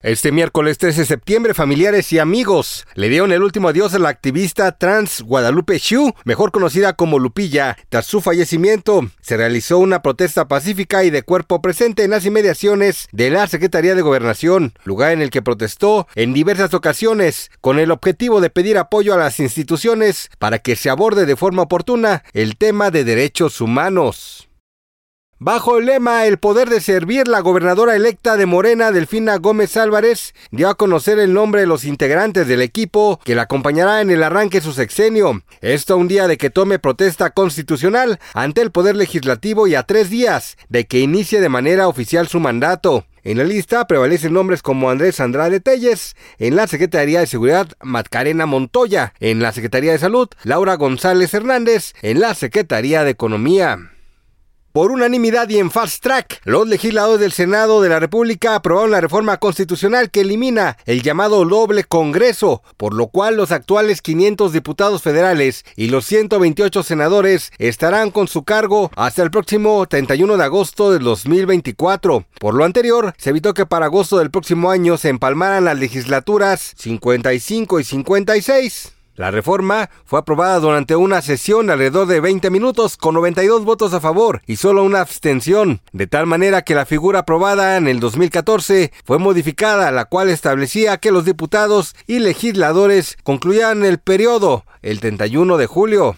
Este miércoles 13 de septiembre, familiares y amigos le dieron el último adiós a la activista trans Guadalupe Xu, mejor conocida como Lupilla. Tras su fallecimiento, se realizó una protesta pacífica y de cuerpo presente en las inmediaciones de la Secretaría de Gobernación, lugar en el que protestó en diversas ocasiones con el objetivo de pedir apoyo a las instituciones para que se aborde de forma oportuna el tema de derechos humanos. Bajo el lema El poder de servir, la gobernadora electa de Morena, Delfina Gómez Álvarez, dio a conocer el nombre de los integrantes del equipo que la acompañará en el arranque su sexenio. Esto un día de que tome protesta constitucional ante el Poder Legislativo y a tres días de que inicie de manera oficial su mandato. En la lista prevalecen nombres como Andrés Andrade Telles, en la Secretaría de Seguridad Matcarena Montoya, en la Secretaría de Salud Laura González Hernández, en la Secretaría de Economía. Por unanimidad y en fast track, los legisladores del Senado de la República aprobaron la reforma constitucional que elimina el llamado doble Congreso, por lo cual los actuales 500 diputados federales y los 128 senadores estarán con su cargo hasta el próximo 31 de agosto del 2024. Por lo anterior, se evitó que para agosto del próximo año se empalmaran las legislaturas 55 y 56. La reforma fue aprobada durante una sesión alrededor de 20 minutos con 92 votos a favor y solo una abstención, de tal manera que la figura aprobada en el 2014 fue modificada, la cual establecía que los diputados y legisladores concluían el periodo el 31 de julio.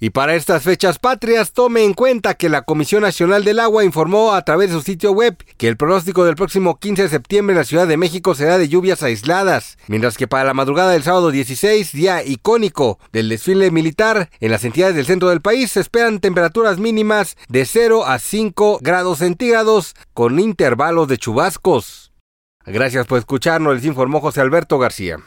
Y para estas fechas patrias, tome en cuenta que la Comisión Nacional del Agua informó a través de su sitio web que el pronóstico del próximo 15 de septiembre en la Ciudad de México será de lluvias aisladas, mientras que para la madrugada del sábado 16, día icónico del desfile militar, en las entidades del centro del país se esperan temperaturas mínimas de 0 a 5 grados centígrados con intervalos de chubascos. Gracias por escucharnos, les informó José Alberto García.